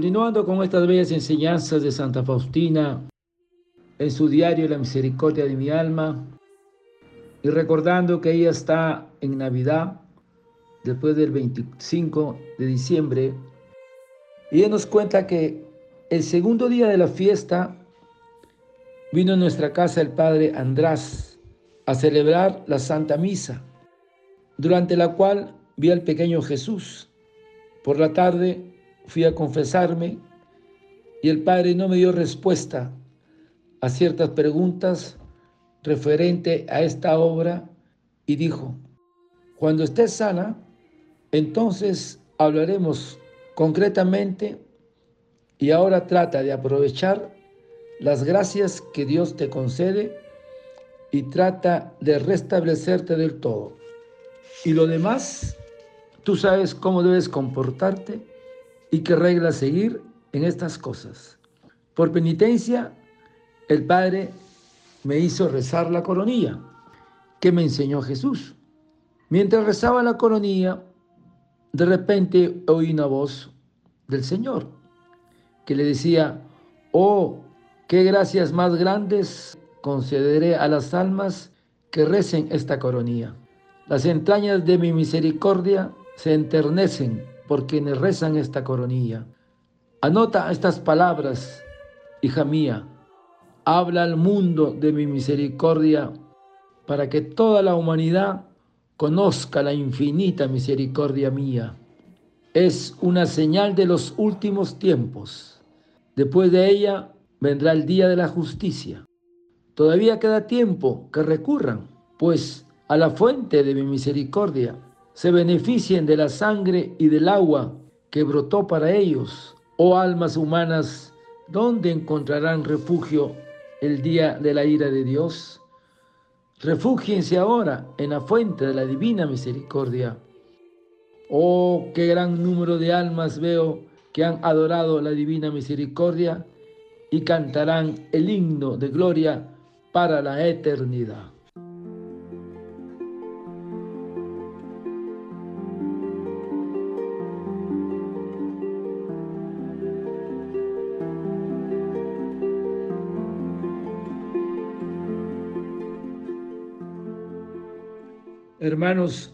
Continuando con estas bellas enseñanzas de Santa Faustina en su diario La Misericordia de mi alma y recordando que ella está en Navidad, después del 25 de diciembre, ella nos cuenta que el segundo día de la fiesta vino a nuestra casa el padre András a celebrar la Santa Misa, durante la cual vi al pequeño Jesús. Por la tarde fui a confesarme y el Padre no me dio respuesta a ciertas preguntas referente a esta obra y dijo, cuando estés sana, entonces hablaremos concretamente y ahora trata de aprovechar las gracias que Dios te concede y trata de restablecerte del todo. Y lo demás, tú sabes cómo debes comportarte y qué reglas seguir en estas cosas. Por penitencia, el Padre me hizo rezar la coronilla que me enseñó Jesús. Mientras rezaba la coronilla, de repente oí una voz del Señor que le decía, oh, qué gracias más grandes concederé a las almas que recen esta coronilla. Las entrañas de mi misericordia se enternecen por quienes rezan esta coronilla. Anota estas palabras, hija mía. Habla al mundo de mi misericordia para que toda la humanidad conozca la infinita misericordia mía. Es una señal de los últimos tiempos. Después de ella vendrá el día de la justicia. Todavía queda tiempo que recurran, pues, a la fuente de mi misericordia se beneficien de la sangre y del agua que brotó para ellos. Oh almas humanas, ¿dónde encontrarán refugio el día de la ira de Dios? Refúgiense ahora en la fuente de la divina misericordia. Oh, qué gran número de almas veo que han adorado la divina misericordia y cantarán el himno de gloria para la eternidad. Hermanos,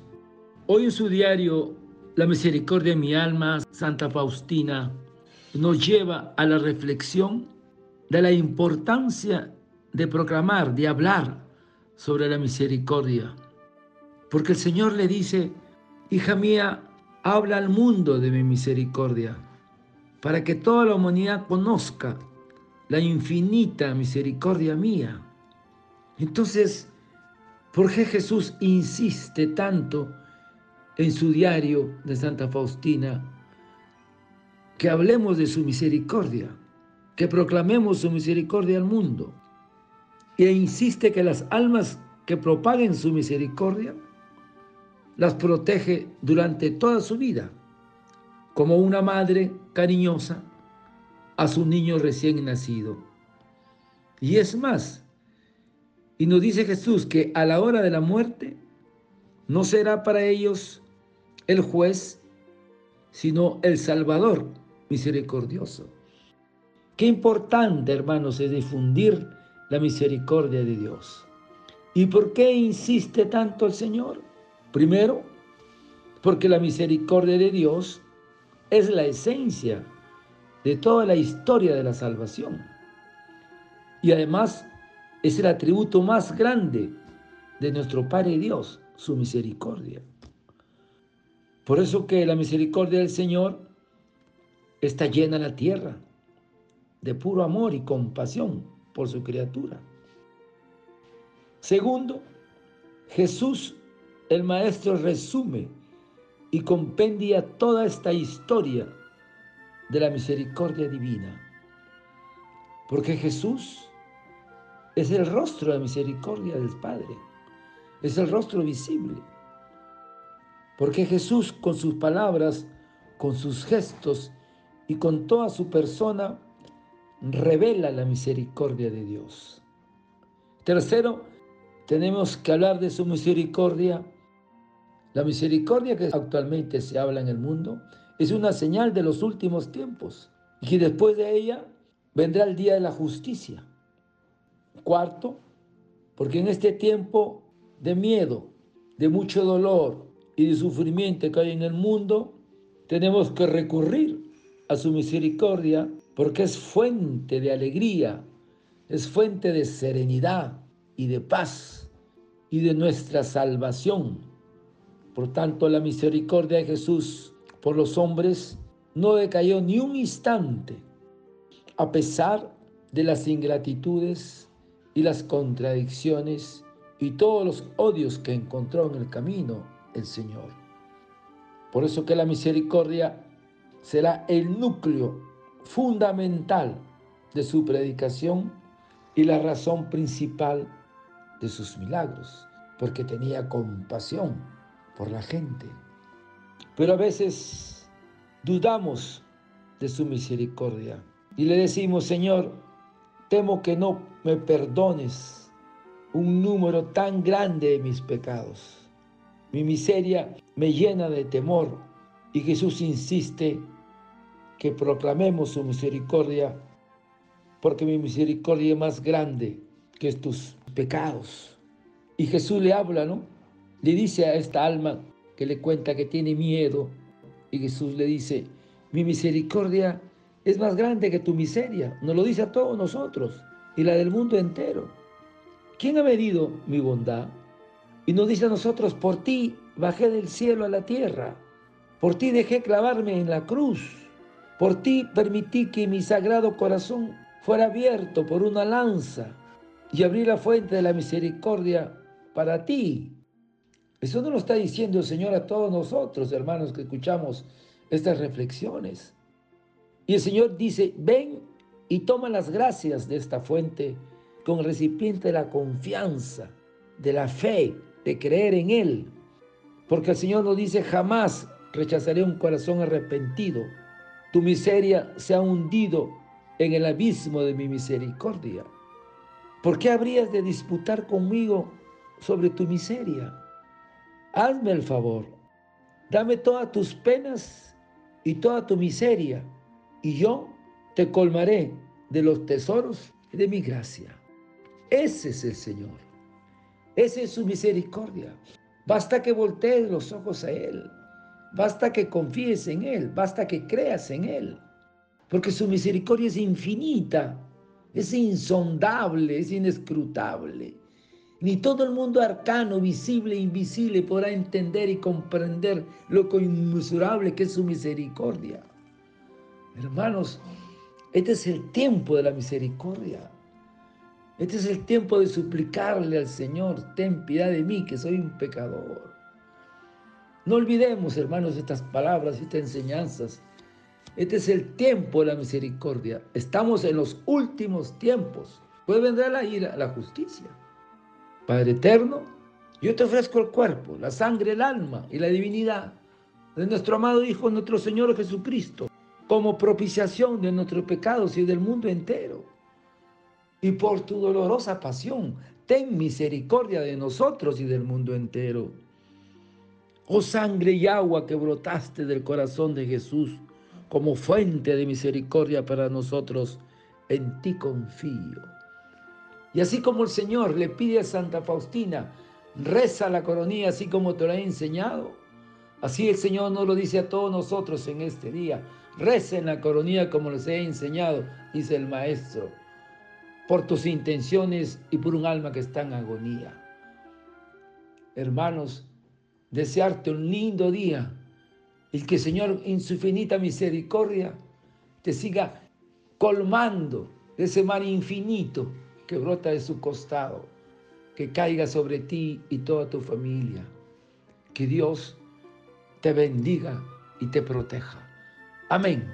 hoy en su diario La misericordia de mi alma, Santa Faustina, nos lleva a la reflexión de la importancia de proclamar, de hablar sobre la misericordia. Porque el Señor le dice, hija mía, habla al mundo de mi misericordia, para que toda la humanidad conozca la infinita misericordia mía. Entonces, ¿Por qué Jesús insiste tanto en su diario de Santa Faustina que hablemos de su misericordia, que proclamemos su misericordia al mundo? E insiste que las almas que propaguen su misericordia las protege durante toda su vida, como una madre cariñosa a su niño recién nacido. Y es más, y nos dice Jesús que a la hora de la muerte no será para ellos el juez, sino el Salvador misericordioso. Qué importante, hermanos, es difundir la misericordia de Dios. ¿Y por qué insiste tanto el Señor? Primero, porque la misericordia de Dios es la esencia de toda la historia de la salvación. Y además es el atributo más grande de nuestro Padre Dios, su misericordia. Por eso que la misericordia del Señor está llena la tierra de puro amor y compasión por su criatura. Segundo, Jesús, el Maestro, resume y compendia toda esta historia de la misericordia divina. Porque Jesús es el rostro de misericordia del Padre. Es el rostro visible. Porque Jesús con sus palabras, con sus gestos y con toda su persona revela la misericordia de Dios. Tercero, tenemos que hablar de su misericordia. La misericordia que actualmente se habla en el mundo es una señal de los últimos tiempos. y después de ella vendrá el día de la justicia. Cuarto, porque en este tiempo de miedo, de mucho dolor y de sufrimiento que hay en el mundo, tenemos que recurrir a su misericordia porque es fuente de alegría, es fuente de serenidad y de paz y de nuestra salvación. Por tanto, la misericordia de Jesús por los hombres no decayó ni un instante, a pesar de las ingratitudes y las contradicciones y todos los odios que encontró en el camino el Señor. Por eso que la misericordia será el núcleo fundamental de su predicación y la razón principal de sus milagros, porque tenía compasión por la gente. Pero a veces dudamos de su misericordia y le decimos, Señor, temo que no me perdones un número tan grande de mis pecados. Mi miseria me llena de temor y Jesús insiste que proclamemos su misericordia porque mi misericordia es más grande que tus pecados. Y Jesús le habla, ¿no? Le dice a esta alma que le cuenta que tiene miedo y Jesús le dice, mi misericordia es más grande que tu miseria. Nos lo dice a todos nosotros y la del mundo entero. ¿Quién ha medido mi bondad? Y nos dice a nosotros, por ti bajé del cielo a la tierra, por ti dejé clavarme en la cruz, por ti permití que mi sagrado corazón fuera abierto por una lanza y abrí la fuente de la misericordia para ti. Eso no lo está diciendo el Señor a todos nosotros, hermanos, que escuchamos estas reflexiones. Y el Señor dice, ven y toma las gracias de esta fuente con el recipiente de la confianza, de la fe, de creer en Él. Porque el Señor nos dice, jamás rechazaré un corazón arrepentido. Tu miseria se ha hundido en el abismo de mi misericordia. ¿Por qué habrías de disputar conmigo sobre tu miseria? Hazme el favor, dame todas tus penas y toda tu miseria, y yo te colmaré de los tesoros de mi gracia. Ese es el Señor. Esa es su misericordia. Basta que voltees los ojos a Él. Basta que confíes en Él. Basta que creas en Él. Porque su misericordia es infinita, es insondable, es inescrutable. Ni todo el mundo arcano, visible e invisible podrá entender y comprender lo inmesurable que es su misericordia. Hermanos, este es el tiempo de la misericordia. Este es el tiempo de suplicarle al Señor, ten piedad de mí, que soy un pecador. No olvidemos, hermanos, estas palabras, estas enseñanzas. Este es el tiempo de la misericordia. Estamos en los últimos tiempos. Puede vendrá la ira, la justicia. Padre eterno, yo te ofrezco el cuerpo, la sangre, el alma y la divinidad de nuestro amado Hijo, nuestro Señor Jesucristo, como propiciación de nuestros pecados y del mundo entero. Y por tu dolorosa pasión, ten misericordia de nosotros y del mundo entero. Oh sangre y agua que brotaste del corazón de Jesús como fuente de misericordia para nosotros, en ti confío. Y así como el Señor le pide a Santa Faustina, reza la coronilla así como te lo he enseñado, así el Señor nos lo dice a todos nosotros en este día. Recen la coronilla como les he enseñado, dice el Maestro, por tus intenciones y por un alma que está en agonía. Hermanos, desearte un lindo día y que Señor en su infinita misericordia te siga colmando de ese mar infinito que brota de su costado, que caiga sobre ti y toda tu familia. Que Dios te bendiga y te proteja. Amém.